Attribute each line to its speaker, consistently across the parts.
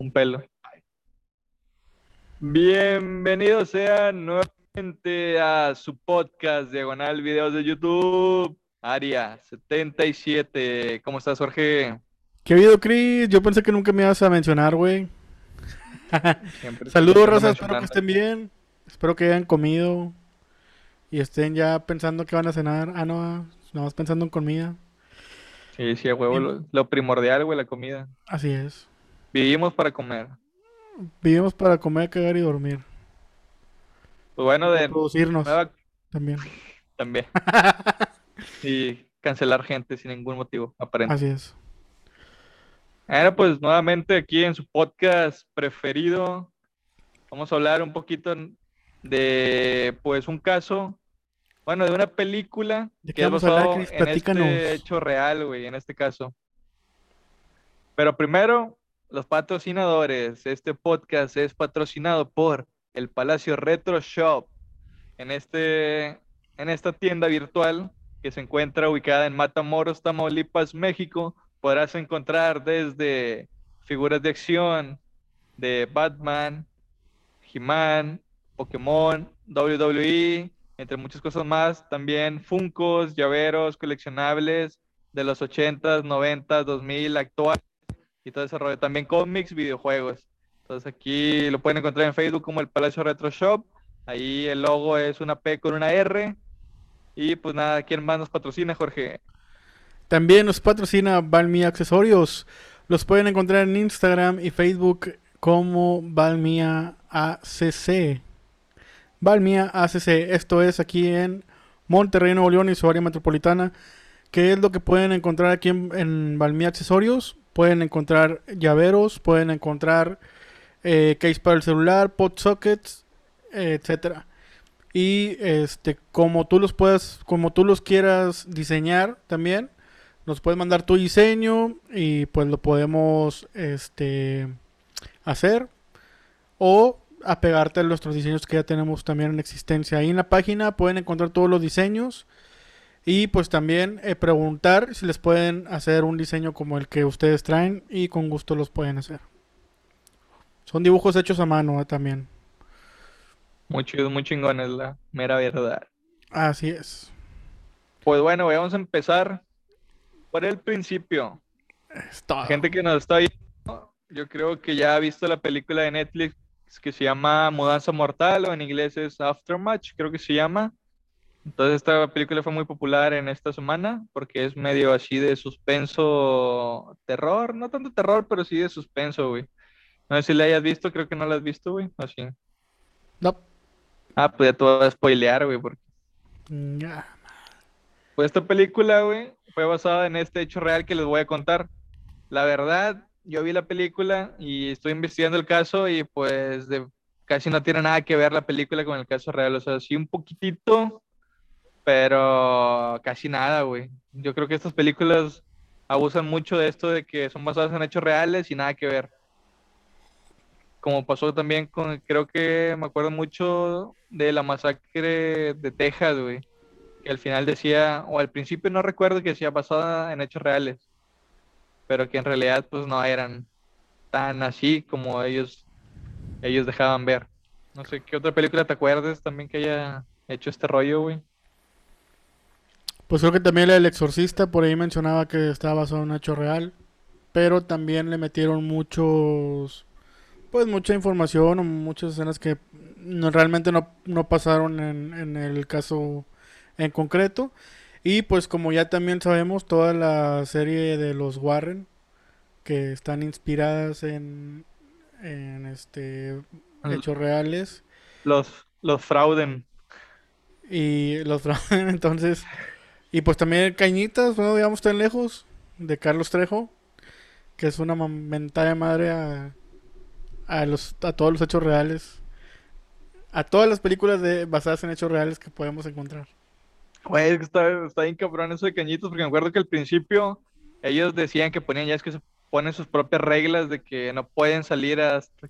Speaker 1: un pelo. Bienvenidos sean nuevamente a su podcast Diagonal Videos de YouTube, Aria 77. ¿Cómo estás, Jorge?
Speaker 2: ¿Qué ha habido, Chris? Yo pensé que nunca me ibas a mencionar, güey. Saludos, Rosa, espero que estén bien. Espero que hayan comido y estén ya pensando que van a cenar. Ah, no, más pensando en comida.
Speaker 1: Sí, sí, a huevo, lo, primordial, güey, la comida.
Speaker 2: Así es.
Speaker 1: Vivimos para comer.
Speaker 2: Vivimos para comer, cagar y dormir.
Speaker 1: Pues bueno, de
Speaker 2: producirnos también.
Speaker 1: también. y cancelar gente sin ningún motivo, aparente.
Speaker 2: Así es.
Speaker 1: Bueno, pues nuevamente aquí en su podcast preferido, vamos a hablar un poquito de, pues, un caso, bueno, de una película que es basado en este hecho real, güey, en este caso. Pero primero, los patrocinadores. Este podcast es patrocinado por el Palacio Retro Shop. En, este, en esta tienda virtual que se encuentra ubicada en Matamoros, Tamaulipas, México, podrás encontrar desde figuras de acción de Batman, He-Man, Pokémon, WWE, entre muchas cosas más. También Funcos, llaveros, coleccionables de los 80s, 90s, 2000, actuales y todo ese rollo. También cómics, videojuegos. Entonces aquí lo pueden encontrar en Facebook como el Palacio Retro Shop. Ahí el logo es una P con una R. Y pues nada, ¿quién más nos patrocina, Jorge?
Speaker 2: También nos patrocina Valmia Accesorios. Los pueden encontrar en Instagram y Facebook como Valmia ACC. Valmia ACC, esto es aquí en Monterrey, Nuevo León y su área metropolitana. ¿Qué es lo que pueden encontrar aquí en, en Valmia Accesorios? Pueden encontrar llaveros, pueden encontrar eh, case para el celular, pot sockets, etcétera. Y este, como tú los puedas, como tú los quieras diseñar también, nos puedes mandar tu diseño y pues lo podemos este, hacer. O apegarte a nuestros diseños que ya tenemos también en existencia. Ahí en la página pueden encontrar todos los diseños. Y pues también eh, preguntar si les pueden hacer un diseño como el que ustedes traen y con gusto los pueden hacer. Son dibujos hechos a mano eh, también.
Speaker 1: Muy chido, muy chingón, es la mera verdad.
Speaker 2: Así es.
Speaker 1: Pues bueno, vamos a empezar por el principio. Gente que nos está viendo, yo creo que ya ha visto la película de Netflix que se llama Mudanza Mortal o en inglés es Aftermatch, creo que se llama. Entonces esta película fue muy popular en esta semana porque es medio así de suspenso, terror, no tanto terror, pero sí de suspenso, güey. No sé si la hayas visto, creo que no la has visto, güey, así.
Speaker 2: No.
Speaker 1: Ah, pues ya te voy a spoilear, güey, porque... Pues esta película, güey, fue basada en este hecho real que les voy a contar. La verdad, yo vi la película y estoy investigando el caso y pues de, casi no tiene nada que ver la película con el caso real. O sea, sí un poquitito, pero casi nada, güey. Yo creo que estas películas abusan mucho de esto de que son basadas en hechos reales y nada que ver. Como pasó también con, creo que me acuerdo mucho de la masacre de Texas, güey que al final decía, o al principio no recuerdo que decía basada en hechos reales, pero que en realidad pues no eran tan así como ellos, ellos dejaban ver. No sé, ¿qué otra película te acuerdas también que haya hecho este rollo, güey?
Speaker 2: Pues creo que también El Exorcista, por ahí mencionaba que estaba basado en un hecho real, pero también le metieron muchos, pues mucha información o muchas escenas que no, realmente no, no pasaron en, en el caso en concreto. Y pues como ya también sabemos, toda la serie de los Warren, que están inspiradas en, en este hechos reales.
Speaker 1: Los, los frauden.
Speaker 2: Y los frauden, entonces. Y pues también Cañitas, no digamos tan lejos, de Carlos Trejo, que es una mentada madre a, a, los, a todos los hechos reales. A todas las películas de, basadas en hechos reales que podemos encontrar.
Speaker 1: Güey, está, está bien cabrón eso de cañitos, porque me acuerdo que al principio ellos decían que ponían, ya es que se ponen sus propias reglas de que no pueden salir hasta,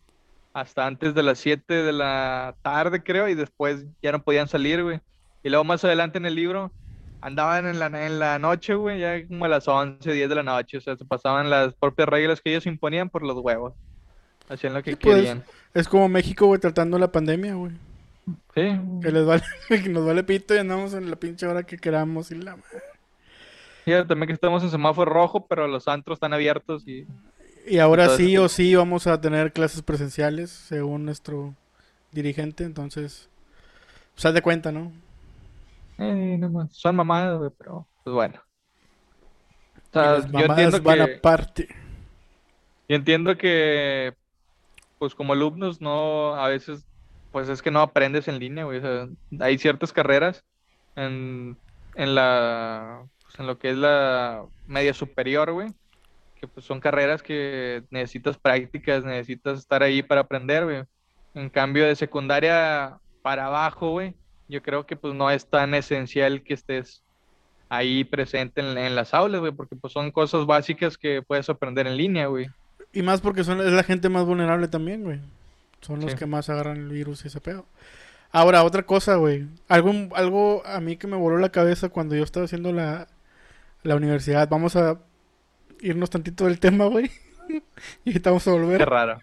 Speaker 1: hasta antes de las 7 de la tarde, creo, y después ya no podían salir, güey. Y luego más adelante en el libro andaban en la, en la noche, güey, ya como a las 11, 10 de la noche, o sea, se pasaban las propias reglas que ellos imponían por los huevos. hacían lo que
Speaker 2: Sí, pues.
Speaker 1: querían.
Speaker 2: Es como México, güey, tratando la pandemia, güey.
Speaker 1: Sí,
Speaker 2: Que les vale, que nos vale pito y andamos en la pinche hora que queramos y la madre.
Speaker 1: Fíjate también que estamos en semáforo rojo, pero los antros están abiertos y
Speaker 2: Y ahora
Speaker 1: Entonces-
Speaker 2: sí o sí vamos a tener clases presenciales, según nuestro dirigente, entonces, pues haz de cuenta, ¿no?
Speaker 1: Eh, no son mamadas, güey, pero pues bueno. O sea,
Speaker 2: las
Speaker 1: yo entiendo
Speaker 2: van
Speaker 1: que,
Speaker 2: aparte.
Speaker 1: yo entiendo que, pues como alumnos no, a veces, pues es que no aprendes en línea, güey. O sea, hay ciertas carreras en, en la, pues, en lo que es la media superior, güey, que pues son carreras que necesitas prácticas, necesitas estar ahí para aprender, güey. En cambio de secundaria para abajo, güey, yo creo que pues no es tan esencial que estés ahí presente en, en las aulas, güey, porque pues son cosas básicas que puedes aprender en línea, güey.
Speaker 2: Y más porque son, es la gente más vulnerable también, güey. Son los
Speaker 1: Sí.
Speaker 2: que más agarran el virus y ese pedo. Ahora, otra cosa, güey. Algo, algo a mí que me voló la cabeza cuando yo estaba haciendo la, la universidad. Vamos a irnos tantito del tema, güey. y vamos a
Speaker 1: Qué
Speaker 2: volver.
Speaker 1: raro.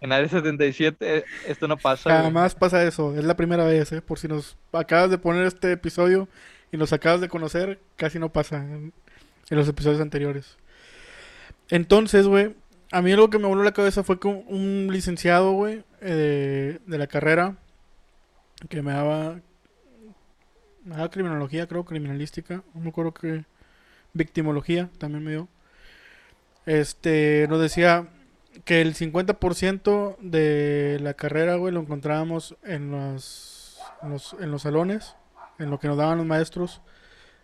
Speaker 1: En Área 77 eh, esto no pasa, güey.
Speaker 2: Jamás pasa eso. Es la primera vez, ¿eh? Por si nos acabas de poner este episodio y nos acabas de conocer, casi no pasa en, los episodios anteriores. Entonces, güey, a mí lo que me voló la cabeza fue que un, licenciado, güey, eh, de la carrera, que me daba, me daba criminología, creo, criminalística, no me acuerdo que, victimología también me dio. Este, nos decía que el 50% de la carrera, güey, lo encontrábamos en los, en los, en los salones, en lo que nos daban los maestros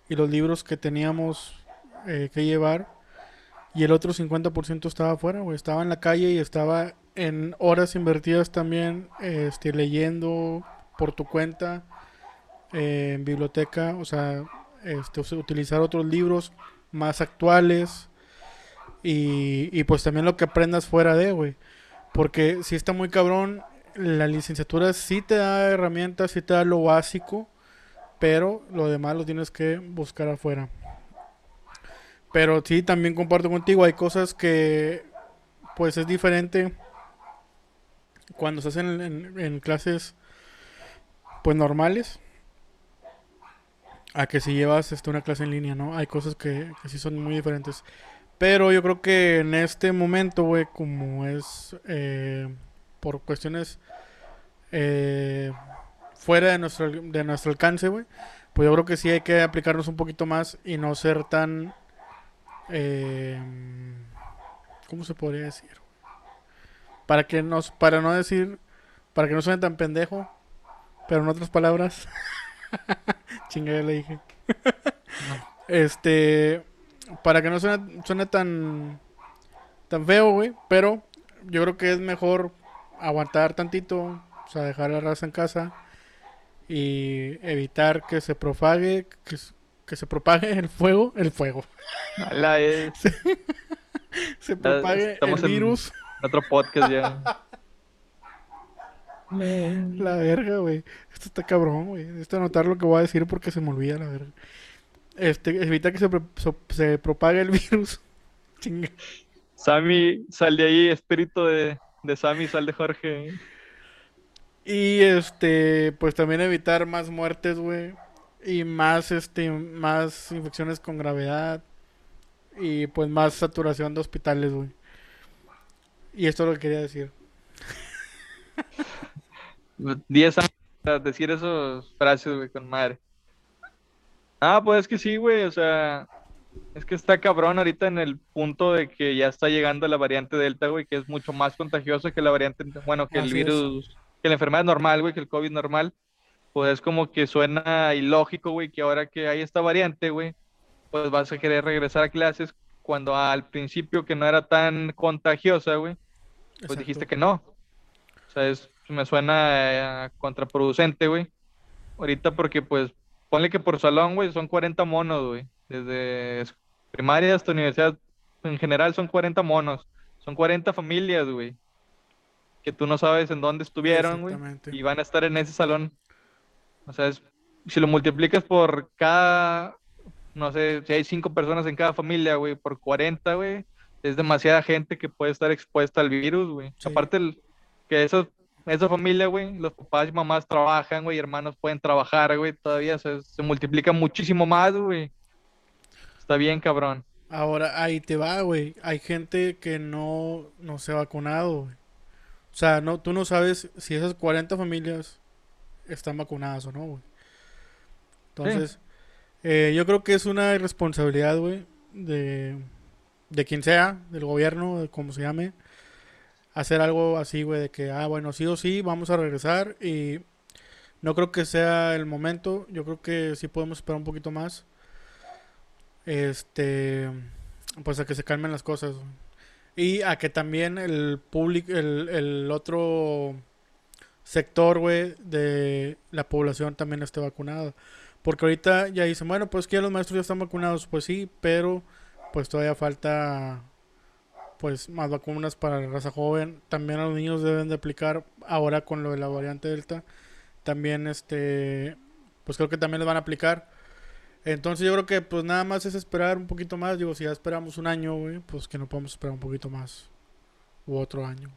Speaker 2: y los libros que teníamos eh, que llevar. Y el otro 50% estaba afuera, güey. Estaba en la calle y estaba en horas invertidas también, este, leyendo por tu cuenta, eh, en biblioteca, o sea, este, utilizar otros libros más actuales. Y, y pues también lo que aprendas fuera de, güey. Porque si está muy cabrón, la licenciatura sí te da herramientas, sí te da lo básico, pero lo demás lo tienes que buscar afuera. Pero sí, también comparto contigo, hay cosas que pues es diferente cuando se hacen en, clases pues normales a que si llevas este, una clase en línea, ¿no? Hay cosas que, que sí son muy diferentes. Pero yo creo que en este momento, güey, como es eh, por cuestiones eh, fuera de nuestro, de nuestro alcance, güey, pues yo creo que sí hay que aplicarnos un poquito más y no ser tan... eh, ¿Cómo se podría decir? Para que nos, para no decir, para que no suene tan pendejo, pero en otras palabras, chinga ya le dije. este, para que no suene, suene tan, tan feo, güey, pero yo creo que es mejor aguantar tantito, o sea, dejar la raza en casa y evitar que se propague, que, que se propague el fuego, el fuego,
Speaker 1: La
Speaker 2: se propague el
Speaker 1: en-
Speaker 2: virus.
Speaker 1: otro podcast ya.
Speaker 2: La verga, güey. Esto está cabrón, güey. Necesito anotar lo que voy a decir porque se me olvida, la verga. Este, evita que se, so- se propague el virus. Chinga.
Speaker 1: Sammy, sal de ahí, espíritu de, de Sammy, sal de Jorge.
Speaker 2: Y este, pues también evitar más muertes, güey. Y más, este, más infecciones con gravedad. Y pues más saturación de hospitales, güey. Y esto es lo que quería decir.
Speaker 1: 10 años decir esas frases, güey, con madre. Ah, pues es que sí, güey, o sea, es que está cabrón ahorita en el punto de que ya está llegando la variante Delta, güey, que es mucho más contagiosa que la variante, bueno, que el
Speaker 2: es.
Speaker 1: virus, que la enfermedad normal, güey, que el COVID normal. Pues es como que suena ilógico, güey, que ahora que hay esta variante, güey, pues vas a querer regresar a clases cuando al principio que no era tan contagiosa, güey, pues
Speaker 2: Exacto.
Speaker 1: dijiste que no. O sea, es, me suena eh, contraproducente, güey. Ahorita porque, pues, ponle que por salón, güey, son 40 monos, güey. Desde es- primaria hasta universidad, en general son 40 monos. Son 40 familias, güey. Que tú no sabes en dónde estuvieron, güey. Y van a estar en ese salón. O sea, es- si lo multiplicas por cada, no sé, si hay cinco personas en cada familia, güey, por 40, güey, es demasiada gente que puede estar expuesta al virus, güey.
Speaker 2: Sí.
Speaker 1: Aparte, el- que esos, esa familia, güey, los papás y mamás trabajan, güey, hermanos pueden trabajar, güey, todavía se, se multiplica muchísimo más, güey. Está bien, cabrón.
Speaker 2: Ahora, ahí te va, güey. Hay gente que no, no se ha vacunado, güey. O sea, no, tú no sabes si esas 40 familias están vacunadas o no, güey. Entonces, eh, yo creo que es una irresponsabilidad, güey, de, de quien sea, del gobierno, de como se llame, hacer algo así, güey, de que, ah, bueno, sí o sí, vamos a regresar y no creo que sea el momento. Yo creo que sí podemos esperar un poquito más. Este, pues a que se calmen las cosas. Y a que también el público, el, el otro sector, güey, de la población también esté vacunada. Porque ahorita ya dicen, bueno, pues que los maestros ya están vacunados. Pues sí, pero pues todavía falta pues más vacunas para la raza joven. También a los niños deben de aplicar ahora con lo de la variante Delta. También este, pues creo que también les van a aplicar. Entonces yo creo que pues nada más es esperar un poquito más. Digo, si ya esperamos un año, güey, pues que no podemos esperar un poquito más. U otro año.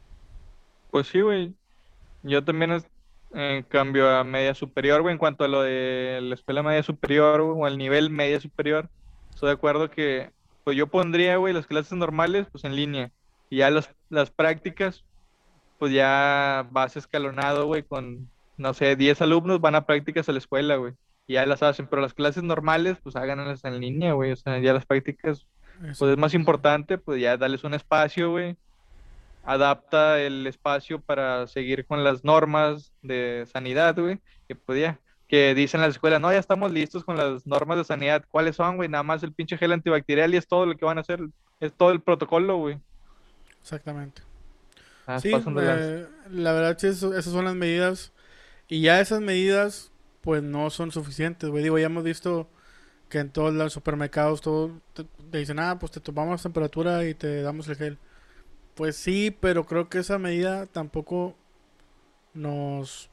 Speaker 1: Pues sí, güey. Yo también, es- en cambio, a media superior, güey, en cuanto a lo de la escuela media superior, güey, o al nivel media superior, estoy de acuerdo que, pues yo pondría, güey, las clases normales, pues en línea. Y ya los, las prácticas, pues ya vas escalonado, güey, con, no sé, 10 alumnos van a prácticas a la escuela, güey. Y ya las hacen, pero las clases normales, pues háganlas en línea, güey. O sea, ya las prácticas
Speaker 2: Eso.
Speaker 1: pues es más importante, pues ya darles un espacio, güey. Adapta el espacio para seguir con las normas de sanidad, güey. Que pues ya, que dicen las escuelas, no, ya estamos listos con las normas de sanidad. ¿Cuáles son, güey? Nada más el pinche gel antibacterial y es todo lo que van a hacer. Es todo el protocolo, güey.
Speaker 2: Exactamente.
Speaker 1: Ah,
Speaker 2: Sí, eh, la verdad sí, esas son las medidas. Y ya esas medidas, pues no son suficientes, güey. Digo, ya hemos visto que en todos los supermercados todo te, te dicen, ah, pues te tomamos temperatura y te damos el gel. Pues sí, pero creo que esa medida tampoco nos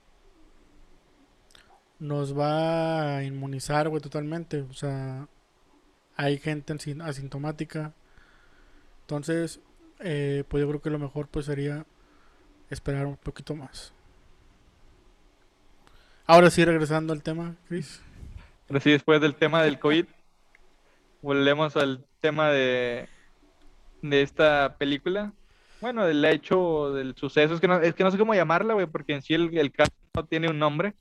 Speaker 2: nos va a inmunizar, güey, totalmente. O sea, hay gente asin- asintomática. Entonces, eh, pues yo creo que lo mejor pues sería esperar un poquito más. Ahora sí, regresando al tema, Chris.
Speaker 1: Pero sí, después del tema del COVID, volvemos al tema de, de esta película. Bueno, del hecho, del suceso. Es que no, es que no sé cómo llamarla, güey, porque en sí el caso no tiene un nombre.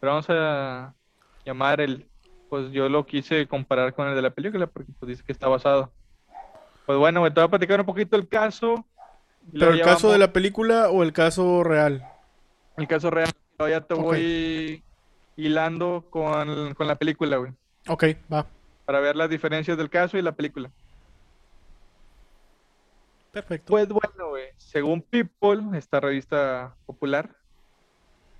Speaker 1: Pero vamos a llamar el. Pues yo lo quise comparar con el de la película, porque pues dice que está basado. Pues bueno, güey, te voy a platicar un poquito el caso.
Speaker 2: ¿Pero el caso de la película o el caso real?
Speaker 1: El caso real. Luego ya te voy hilando con, con la película, güey.
Speaker 2: Ok, va.
Speaker 1: para ver las diferencias del caso y la película.
Speaker 2: Perfecto.
Speaker 1: Pues bueno, güey, según People, esta revista popular,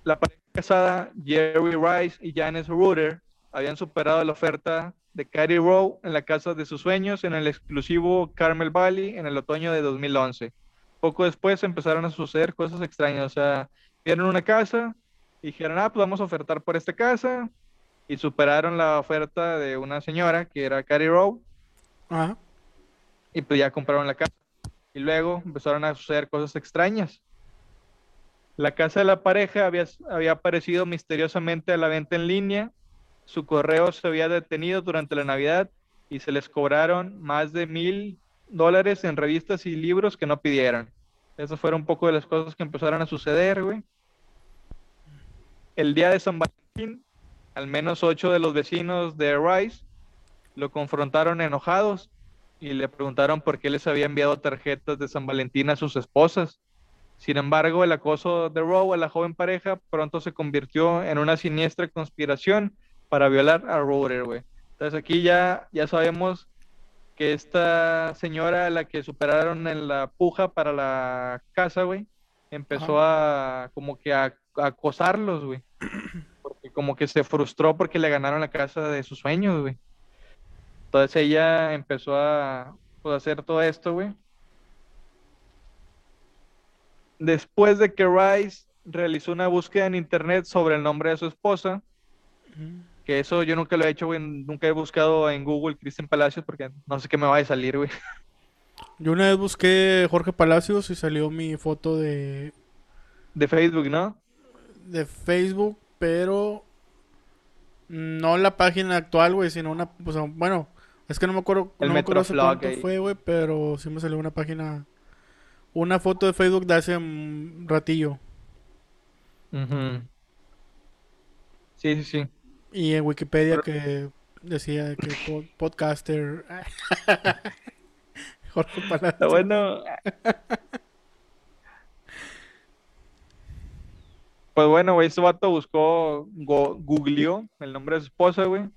Speaker 1: la pareja casada Jerry Rice y Janice Reuter habían superado la oferta de Carrie Rowe en la casa de sus sueños en el exclusivo Carmel Valley en el otoño de 2011. Poco después empezaron a suceder cosas extrañas, o sea, vieron una casa y dijeron, ah, pues vamos a ofertar por esta casa y superaron la oferta de una señora que era Carrie Rowe
Speaker 2: Ajá.
Speaker 1: y pues ya compraron la casa. Y luego empezaron a suceder cosas extrañas. La casa de la pareja había, aparecido misteriosamente a la venta en línea. Su correo se había detenido durante la Navidad y se les cobraron más de mil dólares en revistas y libros que no pidieron. Esas fueron un poco de las cosas que empezaron a suceder, güey. El día de San Valentín, al menos ocho de los vecinos de Rice lo confrontaron enojados y le preguntaron por qué les había enviado tarjetas de San Valentín a sus esposas. Sin embargo, el acoso de Rowe a la joven pareja pronto se convirtió en una siniestra conspiración para violar a Roder, güey. Entonces aquí ya, ya sabemos que esta señora, a la que superaron en la puja para la casa, güey, empezó a como que a, a acosarlos, güey. Porque como que se frustró porque le ganaron la casa de sus sueños, güey. Entonces ella empezó a pues, hacer todo esto, güey. Después de que Rice realizó una búsqueda en internet sobre el nombre de su esposa, que eso yo nunca lo he hecho, güey. Nunca he buscado en Google Cristian Palacios porque no sé qué me va a salir, güey.
Speaker 2: Yo una vez busqué Jorge Palacios y salió mi foto de,
Speaker 1: De Facebook, ¿no?
Speaker 2: de Facebook, pero no la página actual, güey, sino una, o sea, bueno, es que no me acuerdo,
Speaker 1: El
Speaker 2: no me acuerdo hace cuánto
Speaker 1: ahí.
Speaker 2: fue, güey, pero sí me salió una página, una foto de Facebook de hace un ratillo.
Speaker 1: Sí, sí, sí.
Speaker 2: Y en Wikipedia que decía que po- podcaster Jorge
Speaker 1: Está
Speaker 2: Palacios.
Speaker 1: bueno. Pues bueno, güey, este vato buscó, go- googleó el nombre de su esposa, güey.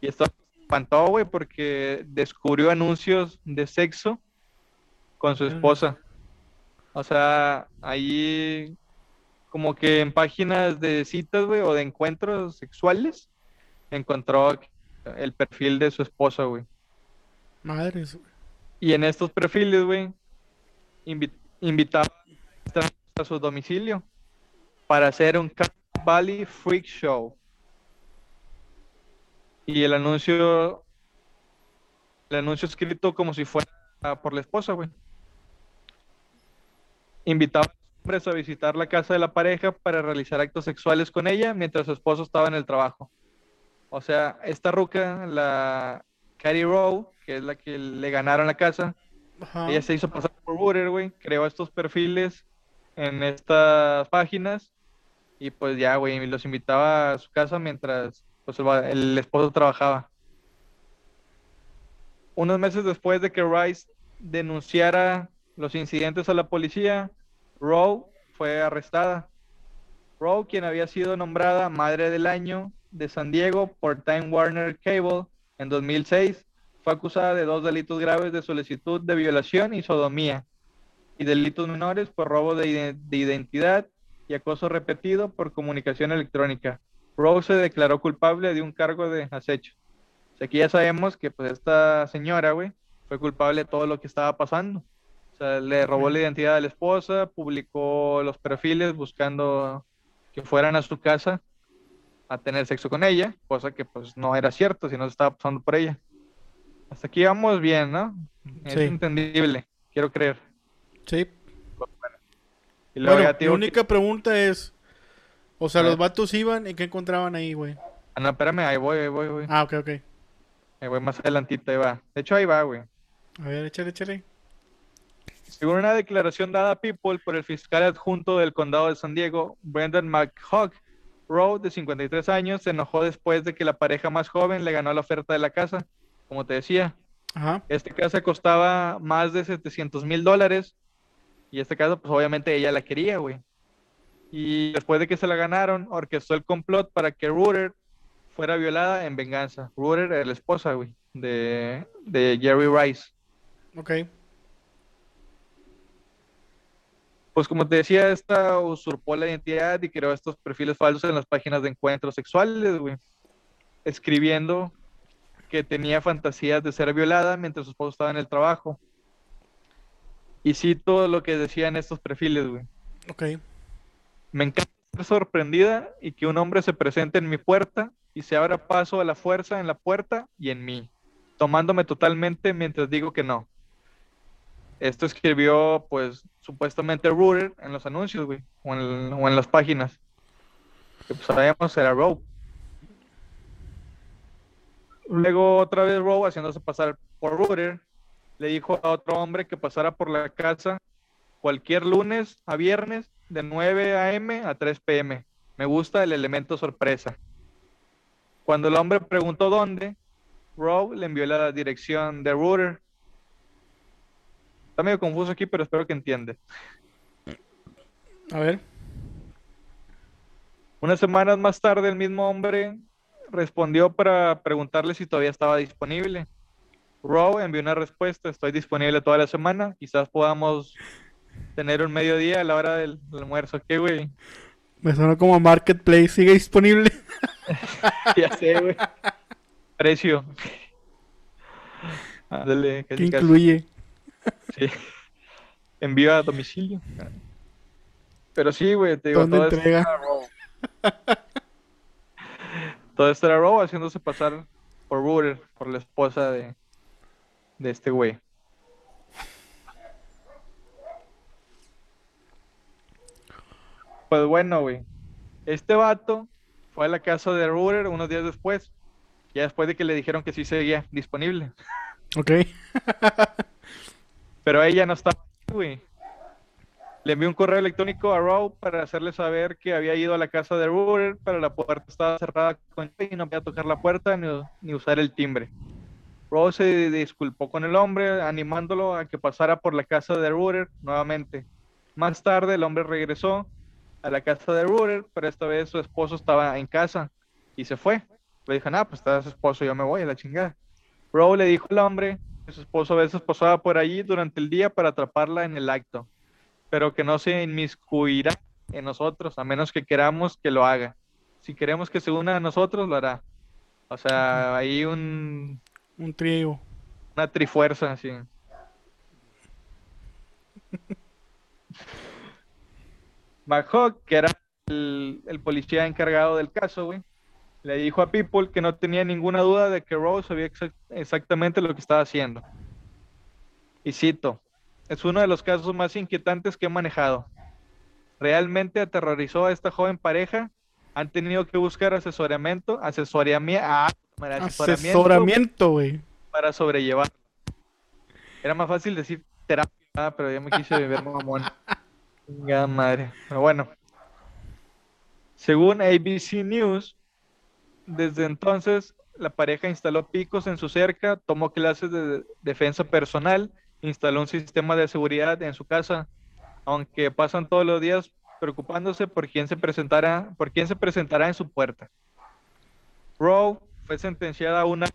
Speaker 1: Y esto espantó, güey, porque descubrió anuncios de sexo con su esposa. O sea, ahí como que en páginas de citas, güey, o de encuentros sexuales, encontró el perfil de su esposa, güey.
Speaker 2: Madres, güey.
Speaker 1: Y en estos perfiles, güey, invi- invitaba a su domicilio para hacer un Cat Valley Freak Show. Y el anuncio, el anuncio escrito como si fuera por la esposa, güey. Invitaba a los hombres a visitar la casa de la pareja para realizar actos sexuales con ella mientras su esposo estaba en el trabajo. O sea, esta ruca, la Carrie Rowe, que es la que le ganaron la casa,
Speaker 2: Ajá.
Speaker 1: ella se hizo pasar por Booter, güey, creó estos perfiles en estas páginas y pues ya, güey, los invitaba a su casa mientras pues, el, el esposo trabajaba. Unos meses después de que Rice denunciara los incidentes a la policía, Rowe fue arrestada. Rowe, quien había sido nombrada Madre del Año de San Diego por Time Warner Cable en 2006, fue acusada de dos delitos graves de solicitud de violación y sodomía, y delitos menores por robo de, ide- de identidad y acoso repetido por comunicación electrónica. Rowe se declaró culpable de un cargo de acecho. Aquí ya sabemos que pues esta señora, güey, fue culpable de todo lo que estaba pasando. Sea, le robó la identidad de la esposa, publicó los perfiles buscando que fueran a su casa a tener sexo con ella, cosa que pues no era cierto, sino se estaba pasando por ella. Hasta aquí vamos bien, ¿no? Es
Speaker 2: Sí.
Speaker 1: entendible, quiero creer.
Speaker 2: Sí.
Speaker 1: Y luego
Speaker 2: Bueno,
Speaker 1: digo
Speaker 2: única pregunta es, o sea,
Speaker 1: A
Speaker 2: los vatos iban y qué encontraban ahí, güey.
Speaker 1: Ah, no, espérame, ahí voy, ahí voy, güey.
Speaker 2: Ah, ok, ok.
Speaker 1: Ahí voy más adelantito, ahí va. De hecho, ahí va, güey.
Speaker 2: A ver, échale, échale.
Speaker 1: Según una declaración dada a People por el fiscal adjunto del condado de San Diego, Brendan McHugh, Rowe, de 53 años, se enojó después de que la pareja más joven le ganó la oferta de la casa. Como te decía,
Speaker 2: Ajá.
Speaker 1: esta casa costaba más de 700 mil dólares y esta casa, pues obviamente ella la quería, güey. Y después de que se la ganaron, orquestó el complot para que Rooter fuera violada en venganza. Rooter era la esposa, güey, de, de Jerry Rice.
Speaker 2: Ok.
Speaker 1: Pues como te decía, esta usurpó la identidad y creó estos perfiles falsos en las páginas de encuentros sexuales, güey. Escribiendo que tenía fantasías de ser violada mientras su esposo estaba en el trabajo. Y cito lo que decían estos perfiles, güey.
Speaker 2: Ok.
Speaker 1: Me encanta ser sorprendida y que un hombre se presente en mi puerta y se abra paso a la fuerza en la puerta y en mí, tomándome totalmente mientras digo que no. Esto escribió, pues, supuestamente Rooter en los anuncios, güey, o en, las páginas. Que pues sabíamos era Rowe. Luego otra vez Rowe, haciéndose pasar por Rooter, le dijo a otro hombre que pasara por la casa cualquier lunes a viernes de 9 a.m. a 3 p.m. Me gusta el elemento sorpresa. Cuando el hombre preguntó dónde, Rowe le envió la dirección de Rooter. Está medio confuso aquí, pero espero que entiende.
Speaker 2: A ver.
Speaker 1: Unas semanas más tarde, el mismo hombre respondió para preguntarle si todavía estaba disponible. Rowe envió una respuesta, estoy disponible toda la semana, quizás podamos tener un mediodía a la hora del, del almuerzo. ¿Qué, güey?
Speaker 2: Me sonó como Marketplace. ¿Sigue disponible?
Speaker 1: ya sé, güey. Precio. Ándale,
Speaker 2: ¿Qué incluye?
Speaker 1: Sí. Envío a domicilio. Pero sí, güey, te digo, todo esto era todo esto era haciéndose pasar por Bull, por la esposa de, de este güey. Pues bueno, güey. Este vato fue a la casa de Ruder unos días después. Ya después de que le dijeron que sí seguía disponible.
Speaker 2: Ok.
Speaker 1: Pero ella no estaba, güey. Le envió un correo electrónico a Rowe para hacerle saber que había ido a la casa de Ruder, pero la puerta estaba cerrada con y no podía tocar la puerta ni, usar el timbre. Rowe se disculpó con el hombre, animándolo a que pasara por la casa de Ruder nuevamente. Más tarde, el hombre regresó a la casa de Ruder, pero esta vez su esposo estaba en casa y se fue. Le dijo, ah, pues está su esposo, yo me voy a la chingada. Rowe le dijo al hombre su esposo a veces pasaba por allí durante el día para atraparla en el acto pero que no se inmiscuirá en nosotros, a menos que queramos que lo haga. Si queremos que se una a nosotros, lo hará. O sea, hay un...
Speaker 2: Un trío.
Speaker 1: Una trifuerza, así. Mahawk, que era el, el, policía encargado del caso, güey, le dijo a People que no tenía ninguna duda de que Rose sabía exa exactamente lo que estaba haciendo. Y cito, es uno de los casos más inquietantes que he manejado. Realmente aterrorizó a esta joven pareja. Han tenido que buscar asesoramiento, asesoramiento, ah,
Speaker 2: asesoramiento, güey.
Speaker 1: Para sobrellevar. Era más fácil decir terapia, ah, pero ya me quise beber mamón. Venga, madre. Pero bueno. Según ABC News, desde entonces la pareja instaló picos en su cerca, tomó clases de defensa personal instaló un sistema de seguridad en su casa, aunque pasan todos los días preocupándose por quién se presentará, por quién se presentará en su puerta. Rowe fue sentenciada a una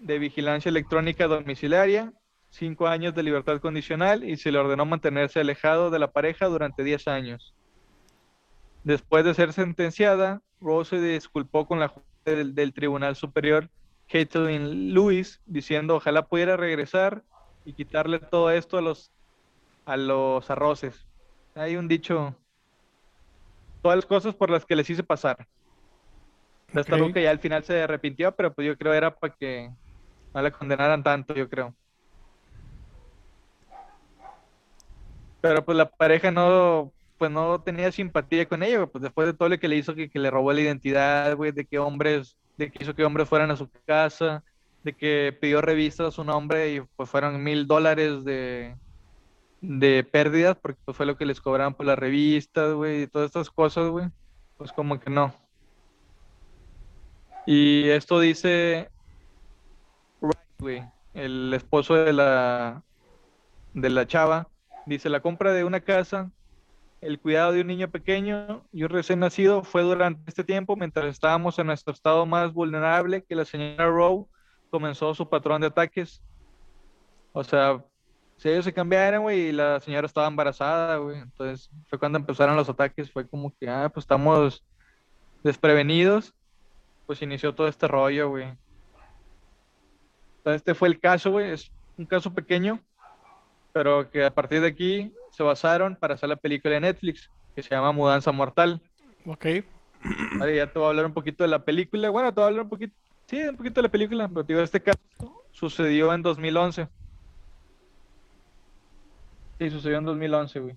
Speaker 1: de vigilancia electrónica domiciliaria, cinco años de libertad condicional y se le ordenó mantenerse alejado de la pareja durante 10 años. Después de ser sentenciada, Rowe se disculpó con la del, del Tribunal Superior, Caitlin Lewis, diciendo ojalá pudiera regresar y quitarle todo esto a los, a los arroces. Hay un dicho, todas las cosas por las que les hice pasar. Hasta okay. que ya al final se arrepintió, pero pues yo creo era para que no la condenaran tanto, yo creo. Pero pues la pareja no, pues no tenía simpatía con ella, pues después de todo lo que le hizo, que, que le robó la identidad, güey, de que hombres, de que hizo que hombres fueran a su casa, de que pidió revistas a su nombre y pues fueron mil dólares de, de pérdidas, porque pues fue lo que les cobraban por las revistas, güey, y todas estas cosas, güey. Pues como que no. Y esto dice el esposo de la de la chava, dice la compra de una casa, el cuidado de un niño pequeño y un recién nacido fue durante este tiempo mientras estábamos en nuestro estado más vulnerable que la señora Rowe comenzó su patrón de ataques. O sea, si ellos se cambiaron, güey, y la señora estaba embarazada, güey. Entonces fue cuando empezaron los ataques. Fue como que, ah, pues estamos desprevenidos. Pues inició todo este rollo, güey. Entonces este fue el caso, güey. Es un caso pequeño, pero que a partir de aquí se basaron para hacer la película de Netflix, que se llama Mudanza Mortal.
Speaker 2: Ok.
Speaker 1: Vale, ya te voy a hablar un poquito de la película. Bueno, te voy a hablar un poquito Sí, un poquito de la película, pero digo, este caso sucedió en 2011. Sí, sucedió en 2011, güey.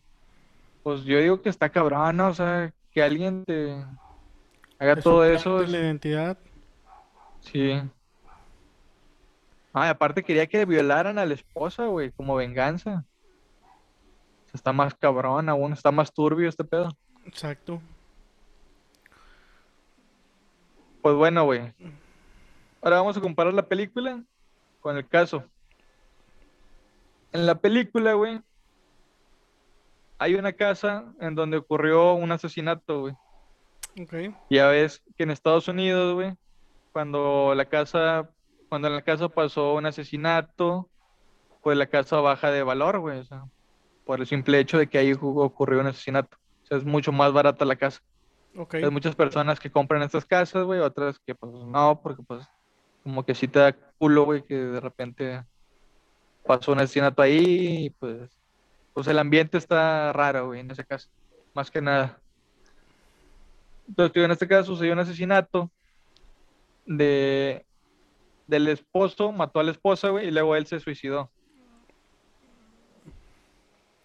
Speaker 1: Pues yo digo que está cabrón, O sea, que alguien te haga todo eso.
Speaker 2: la identidad.
Speaker 1: Sí. Ah, aparte quería que violaran a la esposa, güey, como venganza. Está más cabrón aún, está más turbio este pedo.
Speaker 2: Exacto.
Speaker 1: Pues bueno, güey. Ahora vamos a comparar la película con el caso. En la película, güey, hay una casa en donde ocurrió un asesinato, güey.
Speaker 2: Okay.
Speaker 1: Ya ves que en Estados Unidos, güey, cuando la casa, cuando en la casa pasó un asesinato, pues la casa baja de valor, güey, o sea, por el simple hecho de que ahí ocurrió un asesinato. O sea, es mucho más barata la casa.
Speaker 2: Okay.
Speaker 1: Hay muchas personas que compran estas casas, güey, otras que pues no, porque pues como que sí te da culo, güey, que de repente pasó un asesinato ahí y pues, pues el ambiente está raro, güey, en ese caso, más que nada. Entonces, en este caso sucedió un asesinato de del esposo, mató a la esposa, güey, y luego él se suicidó.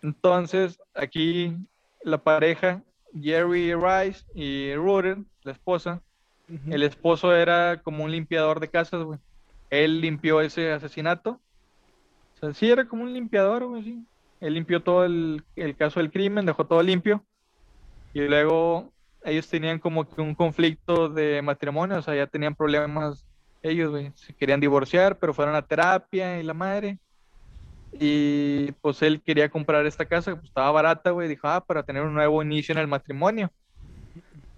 Speaker 1: Entonces, aquí la pareja Jerry Rice y Ruder, la esposa,
Speaker 2: Ujú.
Speaker 1: el esposo era como un limpiador de casas, güey. Él limpió ese asesinato. O sea, sí, era como un limpiador, güey, sí. Él limpió todo el, el caso del crimen, dejó todo limpio. Y luego ellos tenían como que un conflicto de matrimonio, o sea, ya tenían problemas ellos, güey. Se querían divorciar, pero fueron a terapia y la madre. Y pues él quería comprar esta casa, pues estaba barata, güey. Dijo, ah, para tener un nuevo inicio en el matrimonio.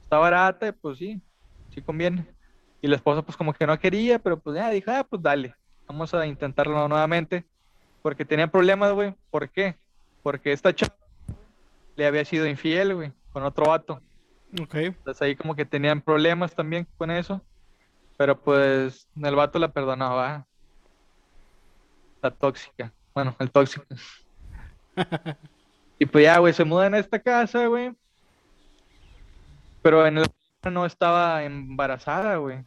Speaker 1: Está barata, pues sí, sí conviene. Y la esposa pues como que no quería, pero pues ya dijo, ah, pues dale, vamos a intentarlo nuevamente. Porque tenía problemas, güey. ¿Por qué? Porque esta chava le había sido infiel, güey, con otro vato.
Speaker 2: Ok.
Speaker 1: Entonces ahí como que tenían problemas también con eso. Pero pues el vato la perdonaba. La tóxica. Bueno, el tóxico. y pues ya, güey, se mudan a esta casa, güey. Pero en el no estaba embarazada, güey.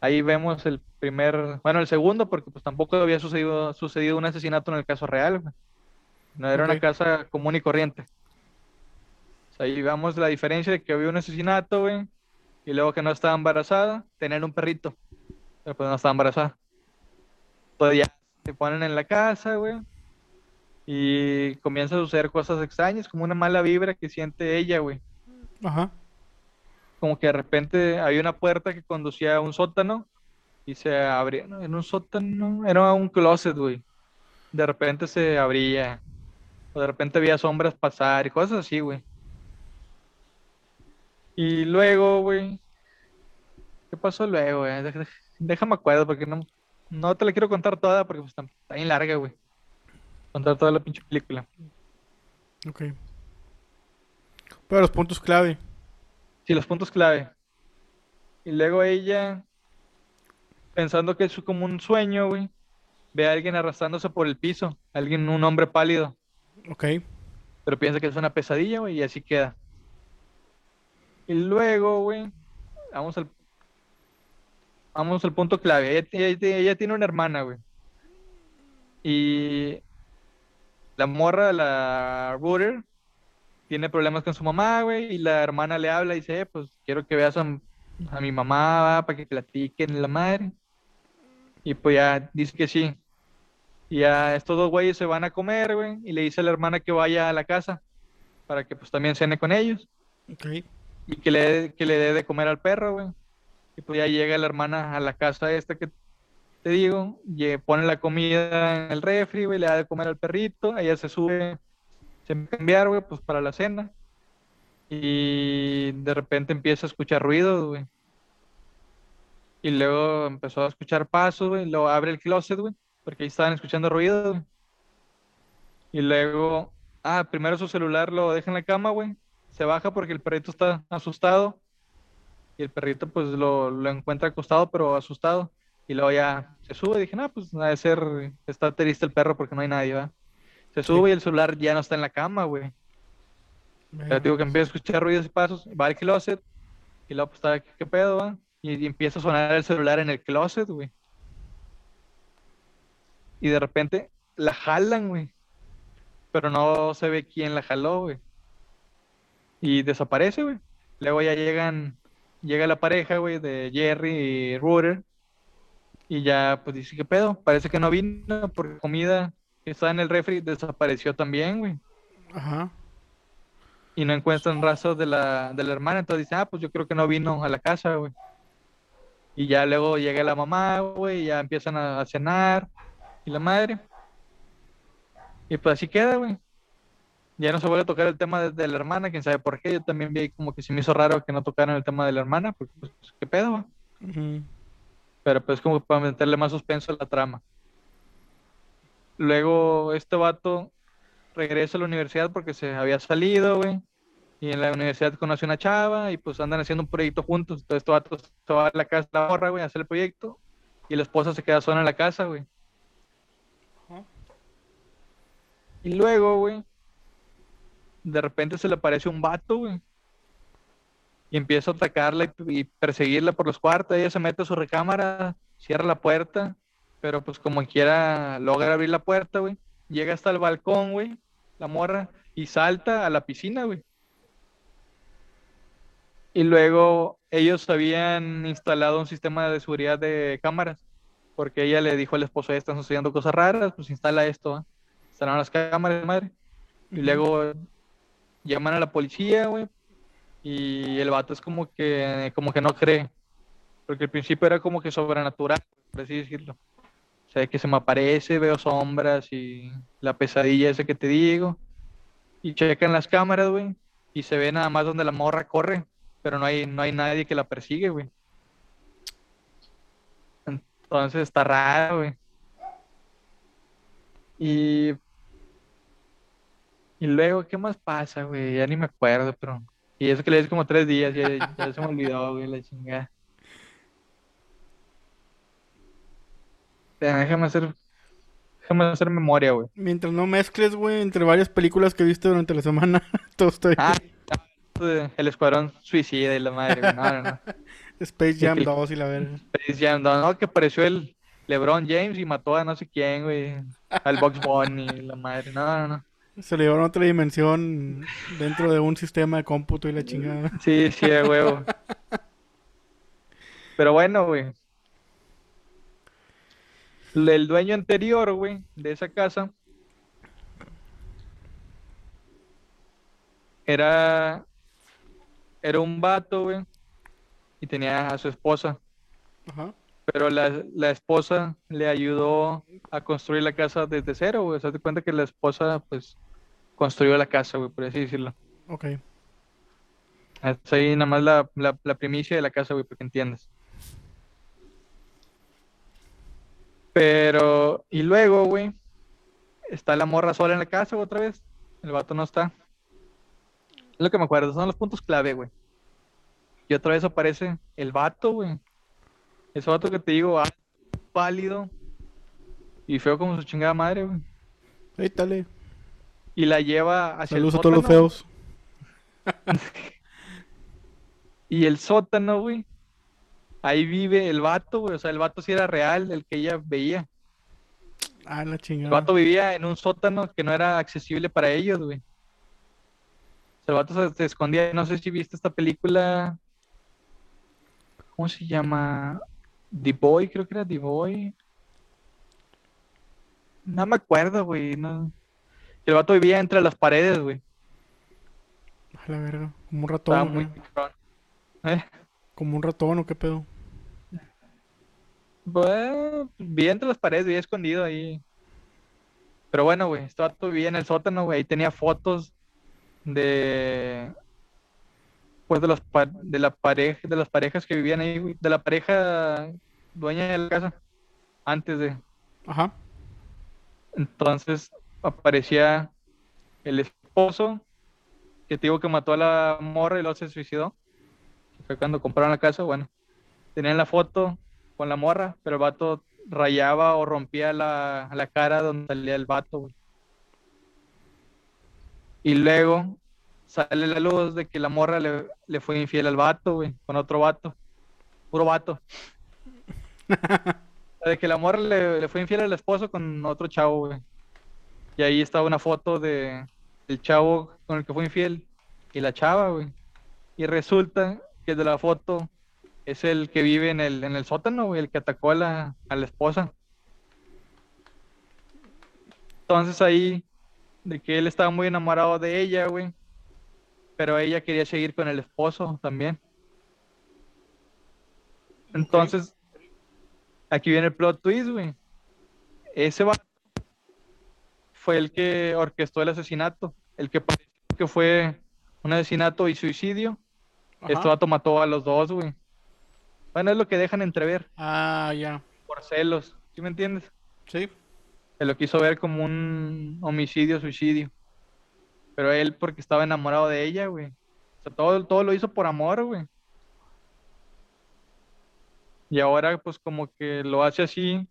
Speaker 1: Ahí vemos el primer, bueno, el segundo, porque pues tampoco había sucedido, sucedido un asesinato en el caso real, güey. No era una casa común y corriente. O sea, ahí vemos la diferencia de que había un asesinato, güey. Y luego que no estaba embarazada, tener un perrito. Pero pues no estaba embarazada. Pues ya se ponen en la casa, güey. Y comienzan a suceder cosas extrañas, como una mala vibra que siente ella, güey.
Speaker 2: Ajá.
Speaker 1: Como que de repente había una puerta que conducía a un sótano y se abría, no, en un sótano, era un closet, güey. De repente se abría. O de repente había sombras pasar y cosas así, güey. Y luego, güey. ¿Qué pasó luego, güey? Déjame acuerdo porque no, no te la quiero contar toda porque pues, está, está bien larga, güey. Contar toda la pinche película.
Speaker 2: Ok. Pero los puntos clave.
Speaker 1: Sí, los puntos clave. Y luego ella, pensando que es como un sueño, güey, ve a alguien arrastrándose por el piso. Alguien, un hombre pálido.
Speaker 2: Ok.
Speaker 1: Pero piensa que es una pesadilla, güey, y así queda. Y luego, güey, vamos al, vamos al punto clave. Ella, ella- ella tiene una hermana, güey. Y la morra, la Rooter, tiene problemas con su mamá, güey, y la hermana le habla y dice, "Eh, pues quiero que veas a, a mi mamá, para que platiquen la madre. Y pues ya dice que sí. Y ya estos dos güeyes se van a comer, güey, y le dice a la hermana que vaya a la casa para que pues también cene con ellos
Speaker 2: Ok.
Speaker 1: y que le, que le dé de comer al perro, güey. Y pues ya llega la hermana a la casa esta que te digo, y pone la comida en el refri, güey, le da de comer al perrito, ella se sube, se va a cambiar, güey, pues para la cena. Y de repente empieza a escuchar ruidos, güey. Y luego empezó a escuchar pasos, güey, luego abre el closet, güey, porque ahí estaban escuchando ruidos, güey. Y luego, ah, primero su celular lo deja en la cama, güey. Se baja porque el perrito está asustado. Y el perrito pues lo, lo encuentra acostado pero asustado. Y luego ya se sube. Dije, no, pues ha de ser, está triste el perro porque no hay nadie, ¿va? Se sube y el celular ya no está en la cama, güey. Pero digo que empieza a escuchar ruidos y pasos. Va al closet. Y luego pues está, ¿qué, qué pedo, va? Y, y empieza a sonar el celular en el closet, güey. Y de repente la jalan, güey. Pero no se ve quién la jaló, güey. Y desaparece, güey. Luego ya llegan, llega la pareja, güey, de Jerry y Ruder. Y ya, pues dice, ¿qué pedo? Parece que no vino porque comida que estaba en el refri desapareció también, güey.
Speaker 2: Ajá.
Speaker 1: Y no encuentran rastros de la, de la hermana. Entonces dice, ah, pues yo creo que no vino a la casa, güey. Y ya luego llega la mamá, güey, y ya empiezan a, a cenar. Y la madre. Y pues así queda, güey. Ya no se vuelve a tocar el tema de, de la hermana, quién sabe por qué. Yo también vi como que se me hizo raro que no tocaran el tema de la hermana, porque pues, ¿qué pedo?
Speaker 2: Ujú.
Speaker 1: Pero pues como para meterle más suspenso a la trama. Luego este vato regresa a la universidad porque se había salido, güey. Y en la universidad conoce una chava y pues andan haciendo un proyecto juntos. Entonces este vato se va a la casa de la morra, güey, a hacer el proyecto. Y la esposa se queda sola en la casa, güey. Y luego, güey, de repente se le aparece un vato, güey. Y empieza a atacarla y, y perseguirla por los cuartos. Ella se mete a su recámara, cierra la puerta, pero pues como quiera logra abrir la puerta, güey. Llega hasta el balcón, güey, la morra, y salta a la piscina, güey. Y luego ellos habían instalado un sistema de seguridad de cámaras, porque ella le dijo al esposo, "Ya están sucediendo cosas raras, pues instala esto. ¿ah?". Instalaron las cámaras, madre. Y luego llaman a la policía, güey. Y el vato es como que, como que no cree. Porque al principio era como que sobrenatural, por así decirlo. O sea, que se me aparece, veo sombras y la pesadilla esa que te digo. Y checan las cámaras, güey. Y se ve nada más donde la morra corre. Pero no hay, no hay nadie que la persigue, güey. Entonces está raro, güey. Y. Y luego, ¿qué más pasa, güey? Ya ni me acuerdo, pero. Y eso que le hice como tres días, ya, ya se me olvidó, güey, la chingada. Déjame hacer. Déjame hacer memoria, güey.
Speaker 2: Mientras no mezcles, güey, entre varias películas que viste durante la semana, todo estoy.
Speaker 1: Ah, el Escuadrón Suicida y la madre, güey. No, no, no.
Speaker 2: Space Jam 2 y la verga.
Speaker 1: Space Jam 2, no, que apareció el LeBron James y mató a no sé quién, güey. Al Box Bunny y la madre. No, no, no.
Speaker 2: Se le llevaron a otra dimensión dentro de un sistema de cómputo y la chingada.
Speaker 1: Sí, sí, de huevo. Pero bueno, güey. El dueño anterior, güey, de esa casa era era un vato, güey, y tenía a su esposa.
Speaker 2: Ajá.
Speaker 1: Pero la, la esposa le ayudó a construir la casa desde cero, güey. O sea, te cuenta que la esposa, pues, construyó la casa, güey, por así decirlo.
Speaker 2: Ok.
Speaker 1: Es ahí nada más la, la, la primicia de la casa, güey, para que entiendas. Pero, y luego, güey, está la morra sola en la casa otra vez. El vato no está. Es lo que me acuerdo, son los puntos clave, güey. Y otra vez aparece el vato, güey. Ese vato que te digo, ah, pálido y feo como su chingada madre, güey.
Speaker 2: Ahí dale.
Speaker 1: Y la lleva hacia
Speaker 2: Saludos
Speaker 1: el
Speaker 2: a todos los
Speaker 1: sótano.
Speaker 2: feos.
Speaker 1: Y el sótano, güey. Ahí vive el vato, güey. O sea, el vato sí era real, el que ella veía.
Speaker 2: Ah, la
Speaker 1: El
Speaker 2: chingada.
Speaker 1: vato vivía en un sótano que no era accesible para ellos, güey. O sea, el vato se, se escondía. No sé si viste esta película. ¿Cómo se llama? The Boy, creo que era The Boy. No me acuerdo, güey. No. El vato vivía entre las paredes, güey.
Speaker 2: A la verga. Como un
Speaker 1: Estaba
Speaker 2: ratón,
Speaker 1: muy. Eh,
Speaker 2: Como un ratón o qué pedo.
Speaker 1: Bueno, vivía entre las paredes, vivía escondido ahí. Pero bueno, güey, este vato vivía en el sótano, güey. Ahí tenía fotos de. Pues de, los pa- de, la pareja, de las parejas que vivían ahí, güey. De la pareja dueña de la casa. Antes de.
Speaker 2: Ajá.
Speaker 1: Entonces aparecía el esposo que te digo que mató a la morra y luego se suicidó. Fue cuando compraron la casa, bueno. Tenían la foto con la morra, pero el vato rayaba o rompía la, la cara donde salía el vato, güey. Y luego sale la luz de que la morra le, le fue infiel al vato, güey, con otro vato. Puro vato. De que la morra le, le fue infiel al esposo con otro chavo, güey. Y ahí estaba una foto de el chavo con el que fue infiel y la chava, güey. Y resulta que de la foto es el que vive en el, en el sótano, güey, el que atacó a la, a la esposa. Entonces ahí, de que él estaba muy enamorado de ella, güey. Pero ella quería seguir con el esposo también. Entonces, aquí viene el plot twist, güey. Ese vato fue el que orquestó el asesinato, el que parece que fue un asesinato y suicidio.
Speaker 2: Ajá.
Speaker 1: Este vato mató a los dos, güey. Bueno, es lo que dejan entrever
Speaker 2: Ah, ya.
Speaker 1: por celos, ¿sí me entiendes?
Speaker 2: Sí.
Speaker 1: Se lo quiso ver como un homicidio, suicidio. Pero él porque estaba enamorado de ella, güey. O sea, todo, todo lo hizo por amor, güey. Y ahora, pues, como que lo hace así.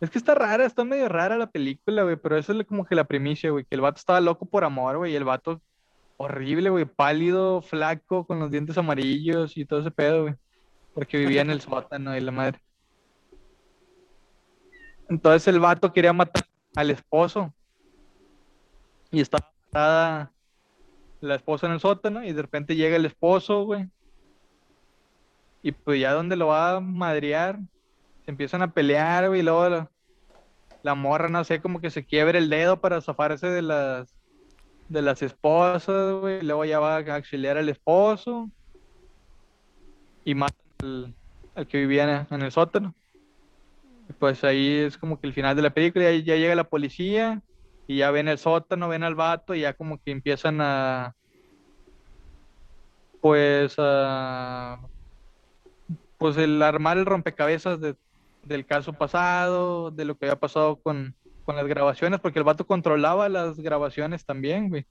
Speaker 1: Es que está rara, está medio rara la película, güey. Pero eso es como que la primicia, güey. Que el vato estaba loco por amor, güey. Y el vato horrible, güey. Pálido, flaco, con los dientes amarillos y todo ese pedo, güey. Porque vivía en el sótano y la madre. Entonces el vato quería matar al esposo. Y estaba parada la esposa en el sótano y de repente llega el esposo, güey. Y pues ya donde lo va a madrear, se empiezan a pelear, güey, y luego la, morra, no sé, como que se quiebre el dedo para zafarse de las de las esposas, güey. Luego ya va a auxiliar al esposo. Y mata al, que vivía en, en el sótano. Y pues ahí es como que el final de la película. Ya, ya llega la policía. Y ya ven el sótano, ven al vato. Y ya como que empiezan a. Pues a. Pues el armar el rompecabezas de, del caso pasado. De lo que había pasado con, con las grabaciones, porque el vato controlaba las grabaciones también, güey.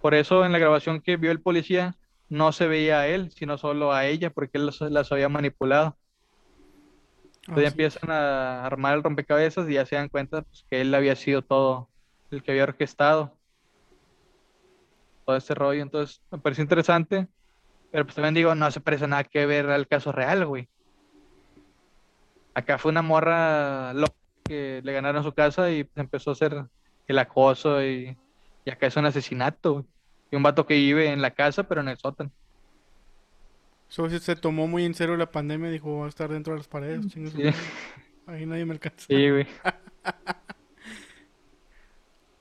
Speaker 1: Por eso en la grabación que vio el policía no se veía a él, sino solo a ella, porque él las, las había manipulado. Entonces ya
Speaker 2: Así
Speaker 1: empiezan a armar el rompecabezas y ya se dan cuenta pues, que él había sido todo el que había orquestado todo ese rollo. Entonces me pareció interesante, pero pues también digo, no se parece nada que ver al caso real, güey. Acá fue una morra loca que le ganaron su casa y pues, empezó a hacer el acoso y, y acá es un asesinato, güey. Y un vato que vive en la casa, pero en el sótano.
Speaker 2: Eso sí se tomó muy en serio la pandemia, dijo, voy a estar dentro de las paredes, su
Speaker 1: Sí.
Speaker 2: Ahí nadie me alcanza.
Speaker 1: sí, güey.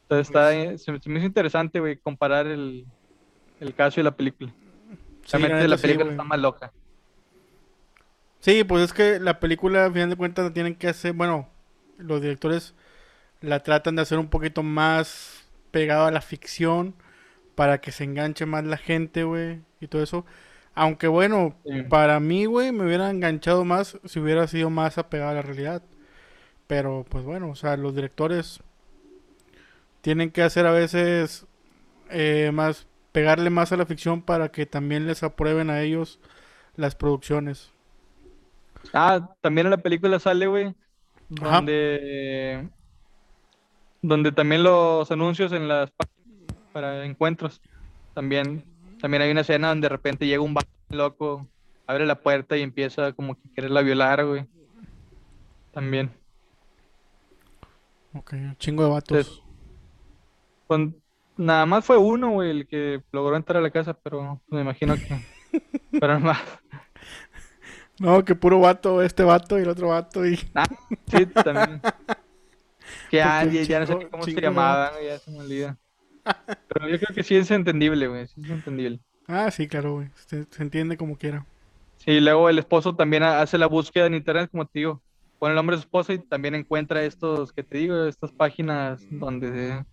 Speaker 1: Entonces está, eh, se, me se me hizo interesante, güey, comparar el, el caso y la película.
Speaker 2: Sí, la
Speaker 1: Realmente la
Speaker 2: sí,
Speaker 1: película
Speaker 2: güey.
Speaker 1: está más loca.
Speaker 2: Sí, pues es que la película, a final de cuentas, la tienen que hacer, bueno, los directores la tratan de hacer un poquito más pegado a la ficción para que se enganche más la gente, güey, y todo eso. Aunque bueno,
Speaker 1: Sí.
Speaker 2: para mí, güey, me hubiera enganchado más si hubiera sido más apegado a la realidad. Pero pues bueno, o sea, los directores tienen que hacer a veces eh, más, pegarle más a la ficción para que también les aprueben a ellos las producciones.
Speaker 1: Ah, también en la película sale, güey, donde, donde también los anuncios en las páginas para encuentros. También, también hay una escena donde de repente llega un vato loco, abre la puerta y empieza como que quererla violar, güey. También.
Speaker 2: Ok, un chingo de vatos.
Speaker 1: Con, nada más fue uno, güey, el que logró entrar a la casa, pero me imagino que pero más.
Speaker 2: No, que puro vato, este vato y el otro vato y...
Speaker 1: Ah, sí, también. Que alguien, ya no sé cómo se güey, ya se me olvida. Pero yo creo que sí es entendible, güey, sí es entendible.
Speaker 2: Ah, sí, claro, güey. Se, se entiende como quiera.
Speaker 1: Sí, luego el esposo también ha- hace la búsqueda en internet, como te digo. Pone el nombre de su esposa y también encuentra estos, que te digo, estas páginas donde, se-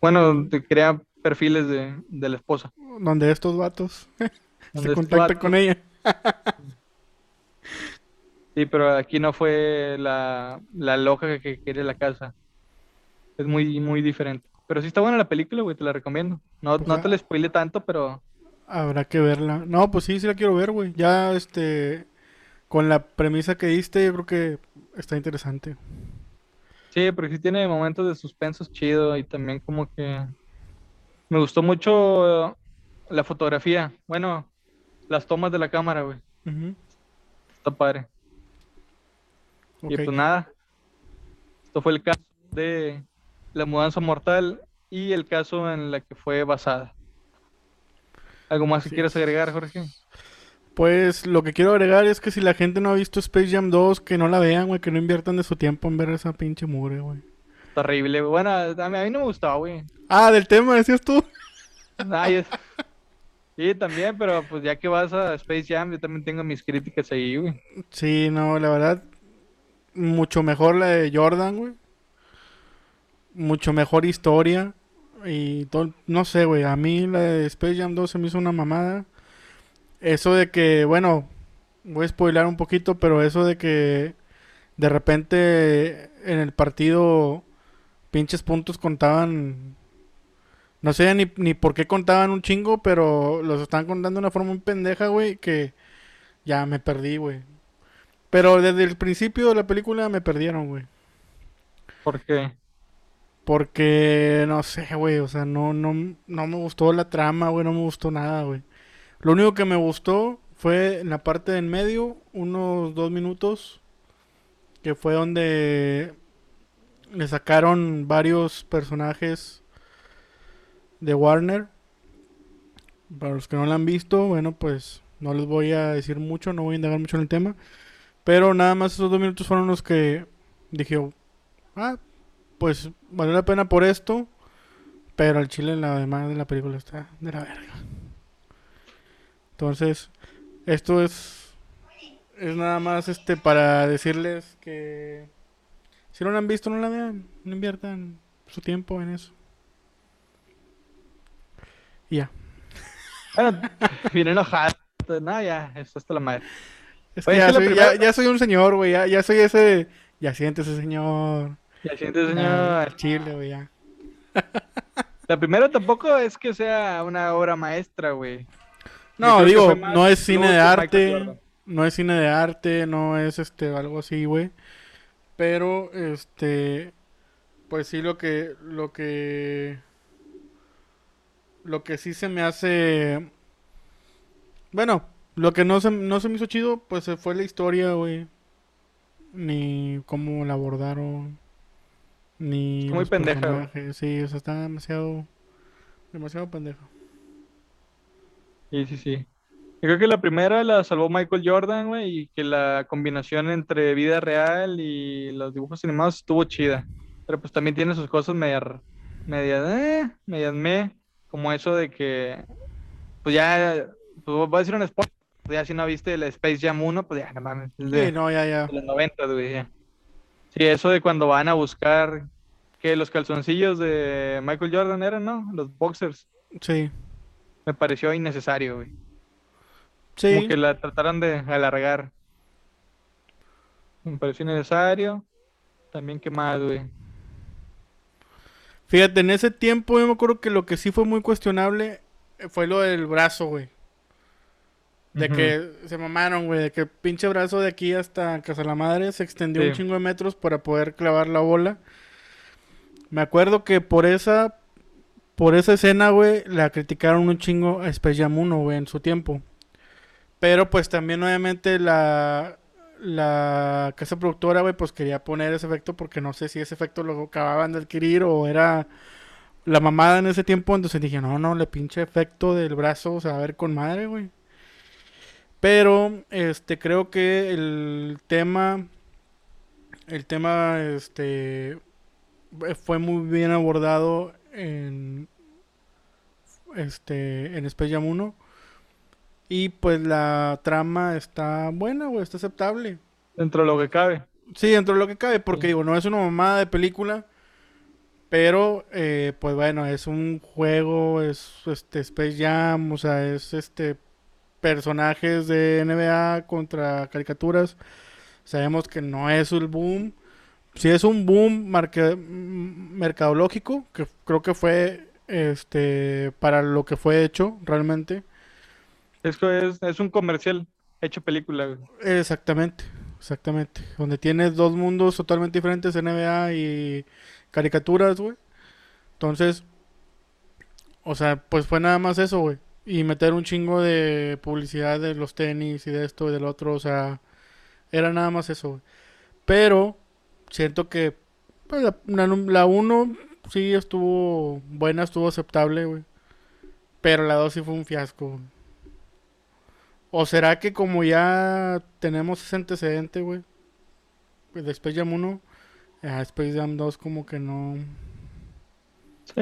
Speaker 1: bueno, te crea perfiles de, de la esposa.
Speaker 2: Donde estos vatos se contactan con ella.
Speaker 1: Sí, pero aquí no fue la, la loca que, quiere la casa. Es muy, muy diferente. Pero sí está buena la película, güey, te la recomiendo. No,
Speaker 2: Pues
Speaker 1: no te la spoile tanto, pero
Speaker 2: Habrá que verla. No, pues sí, sí la quiero ver, güey. Ya, este... Con la premisa que diste, yo creo que está interesante.
Speaker 1: sí, porque sí tiene momentos de suspenso chido y también como que me gustó mucho eh, la fotografía. Bueno, las tomas de la cámara, güey.
Speaker 2: Ujú,
Speaker 1: Está padre. Y pues nada, esto fue el caso de la mudanza mortal y el caso en la que fue basada. ¿Algo más que
Speaker 2: Así
Speaker 1: quieras agregar, Jorge?
Speaker 2: Pues lo que quiero agregar es que si la gente no ha visto Space Jam 2, que no la vean, güey, que no inviertan de su tiempo en ver esa pinche mugre, güey.
Speaker 1: Terrible. Bueno, a mí, no me gustaba, güey.
Speaker 2: Ah, del tema, decías tú.
Speaker 1: Es- Sí, también, pero pues ya que vas a Space Jam, yo también tengo mis críticas ahí, güey.
Speaker 2: Sí, no, la verdad, mucho mejor la de Jordan, güey. Mucho mejor historia. Y todo, no sé, güey, a mí la de Space Jam 2 se me hizo una mamada. Eso de que, bueno, voy a spoilar un poquito, pero eso de que de repente en el partido pinches puntos contaban... No sé ni, ni por qué contaban un chingo, pero los están contando de una forma muy pendeja, güey, que ya me perdí, güey. Pero desde el principio de la película me perdieron, güey.
Speaker 1: Porque
Speaker 2: Porque, no sé, güey, o sea, no, no, no me gustó la trama, güey, no me gustó nada, güey. Lo único que me gustó fue en la parte de en medio, unos dos minutos, que fue donde le sacaron varios personajes de Warner Para los que no la han visto, bueno, pues no les voy a decir mucho, no voy a indagar mucho en el tema. Pero nada más esos dos minutos fueron los que dije, ah, pues vale la pena por esto. Pero al chile la demás de la película está de la verga. Entonces, esto es es nada más este para decirles que si no la han visto no la vean, no inviertan su tiempo en eso. Y ya.
Speaker 1: Bueno, enojado. No, ya, esto está la madre.
Speaker 2: Es que
Speaker 1: Oye,
Speaker 2: ya,
Speaker 1: que
Speaker 2: soy,
Speaker 1: primera-
Speaker 2: ya, ya soy un señor, güey. Ya, ya soy ese. Ya siéntese, señor.
Speaker 1: Ya siente,
Speaker 2: Ah,
Speaker 1: señor.
Speaker 2: Chile, güey, ya.
Speaker 1: La primera tampoco es que sea una obra maestra, güey.
Speaker 2: No, digo, no es cine de arte. No es cine de arte, no es este algo así, güey. Pero, este. Pues sí, lo que. Lo que. Lo que sí se me hace. Bueno, lo que no se, no se me hizo chido, pues fue la historia, güey. Ni cómo la abordaron. Ni.
Speaker 1: Muy pendeja, güey.
Speaker 2: Sí, o sea, está demasiado. Demasiado pendejo.
Speaker 1: Sí, sí, sí. Yo creo que la primera la salvó Michael Jordan, güey, y que la combinación entre vida real y los dibujos animados estuvo chida. Pero pues también tiene sus cosas media, media, eh, medias me, como eso de que, pues ya, pues voy a decir un spoiler, pues ya si no viste el Space Jam 1, pues ya, no mames, es de,
Speaker 2: Sí, no, ya, ya.
Speaker 1: de los 90, güey, ya. Sí, eso de cuando van a buscar que los calzoncillos de Michael Jordan eran, ¿no? Los boxers,
Speaker 2: Sí.
Speaker 1: me pareció innecesario, güey.
Speaker 2: Sí.
Speaker 1: Como que la trataron de alargar. Me pareció innecesario. También que más, güey.
Speaker 2: Fíjate, en ese tiempo yo me acuerdo que lo que sí fue muy cuestionable fue lo del brazo, güey. De que se mamaron, güey, de que pinche brazo de aquí hasta Casa la Madre se extendió
Speaker 1: Sí.
Speaker 2: un chingo de metros para poder clavar la bola. Me acuerdo que por esa por esa escena, güey, la criticaron un chingo a Space Jam 1, güey, en su tiempo. Pero pues también obviamente la la casa productora, güey, pues quería poner ese efecto porque no sé si ese efecto lo acababan de adquirir o era la mamada en ese tiempo. Entonces dije, no, no, le pinche efecto del brazo, o sea, a ver con madre, güey. Pero, este, creo que el tema, el tema, este, fue muy bien abordado en, este, en Space Jam 1. Y pues la trama está buena, güey, está aceptable.
Speaker 1: Dentro de lo que cabe.
Speaker 2: Sí, dentro de lo que cabe, porque
Speaker 1: Sí.
Speaker 2: digo, no es una mamada de película, pero eh, pues bueno, es un juego, es este Space Jam, o sea, es este personajes de NBA contra caricaturas. Sabemos que no es el boom. Sí es un boom marque- m- mercadológico, que creo que fue este para lo que fue hecho realmente.
Speaker 1: Es que es, es un comercial hecho película, güey.
Speaker 2: Exactamente, exactamente. Donde tienes dos mundos totalmente diferentes, NBA y caricaturas, güey. Entonces, o sea, pues fue nada más eso, güey. Y meter un chingo de publicidad de los tenis y de esto y del otro, o sea, era nada más eso. Pero siento que pues, la, la, num- la uno sí estuvo buena, estuvo aceptable, güey. Pero la dos sí fue un fiasco. ¿O será que como ya tenemos ese antecedente, güey? pues, De Space Jam 1, a Space Jam 2 como que no...
Speaker 1: Sí.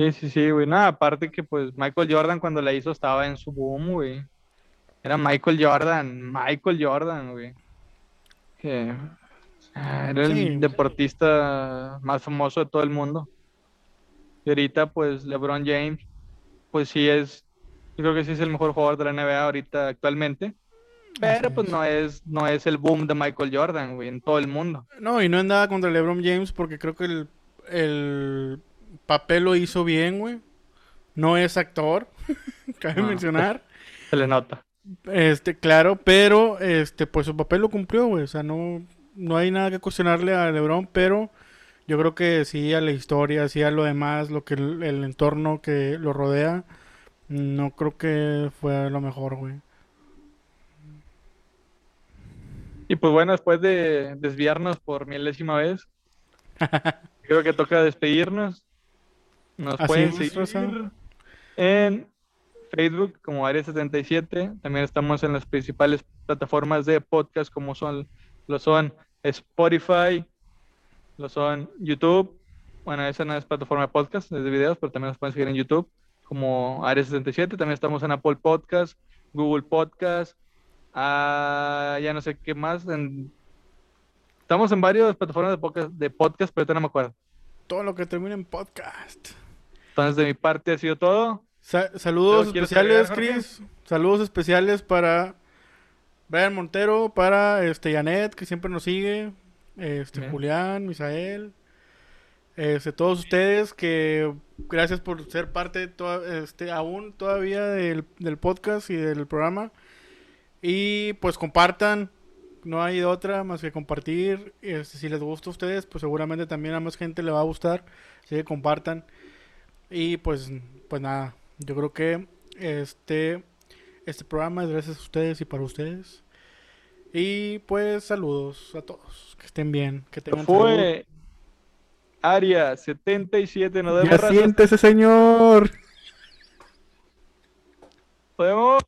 Speaker 1: Sí, sí, sí, güey. Nada, aparte que pues Michael Jordan cuando la hizo estaba en su boom, güey. Era Michael Jordan, Michael Jordan, güey. Que era el
Speaker 2: Sí.
Speaker 1: deportista más famoso de todo el mundo. Y ahorita pues LeBron James, pues sí es, yo creo que sí es el mejor jugador de la NBA ahorita actualmente. Pero
Speaker 2: Así
Speaker 1: pues
Speaker 2: es.
Speaker 1: no es, no es el boom de Michael Jordan, güey, en todo el mundo.
Speaker 2: No, y no es nada contra LeBron James porque creo que el, el papel lo hizo bien, güey. No es actor, cabe
Speaker 1: No.
Speaker 2: mencionar.
Speaker 1: Se le nota.
Speaker 2: Este, claro, pero este, pues su papel lo cumplió, güey. O sea, no, no hay nada que cuestionarle a LeBron, pero yo creo que sí a la historia, sí a lo demás, lo que el, el entorno que lo rodea, no creo que fue lo mejor, güey.
Speaker 1: Y pues bueno, después de desviarnos por milésima vez, creo que toca despedirnos. Nos
Speaker 2: Así
Speaker 1: pueden seguir
Speaker 2: Rosa.
Speaker 1: en Facebook como Área 77. También estamos en las principales plataformas de podcast como son, lo son Spotify, lo son YouTube. Bueno, esa no es plataforma de podcast, es de videos, pero también nos pueden seguir en YouTube como Área 77. También estamos en Apple Podcast, Google Podcast, ah, ya no sé qué más. en- Estamos en varias plataformas de podcast, de podcast, pero ahorita no me acuerdo.
Speaker 2: Todo lo que termina en podcast.
Speaker 1: Entonces, de mi parte ha sido todo.
Speaker 2: Sa- saludos
Speaker 1: ¿Lo quieres
Speaker 2: especiales? Chris. Saludos especiales para Brian Montero, para este Janet, que siempre nos sigue. Este,
Speaker 1: Bien.
Speaker 2: Julián, Misael. Este, todos ustedes que gracias por ser parte este, aún todavía del, del podcast y del programa. Y pues compartan. No hay otra más que compartir. Este, si les gusta a ustedes, pues seguramente también a más gente le va a gustar. Así que compartan. Y pues, pues nada, yo creo que este, este programa es gracias a ustedes y para ustedes. Y pues saludos a todos. Que estén bien. Que tengan salud.
Speaker 1: Fue Área 77. Nos vemos,
Speaker 2: Ya
Speaker 1: raza.
Speaker 2: siéntese, señor.
Speaker 1: Nos vemos.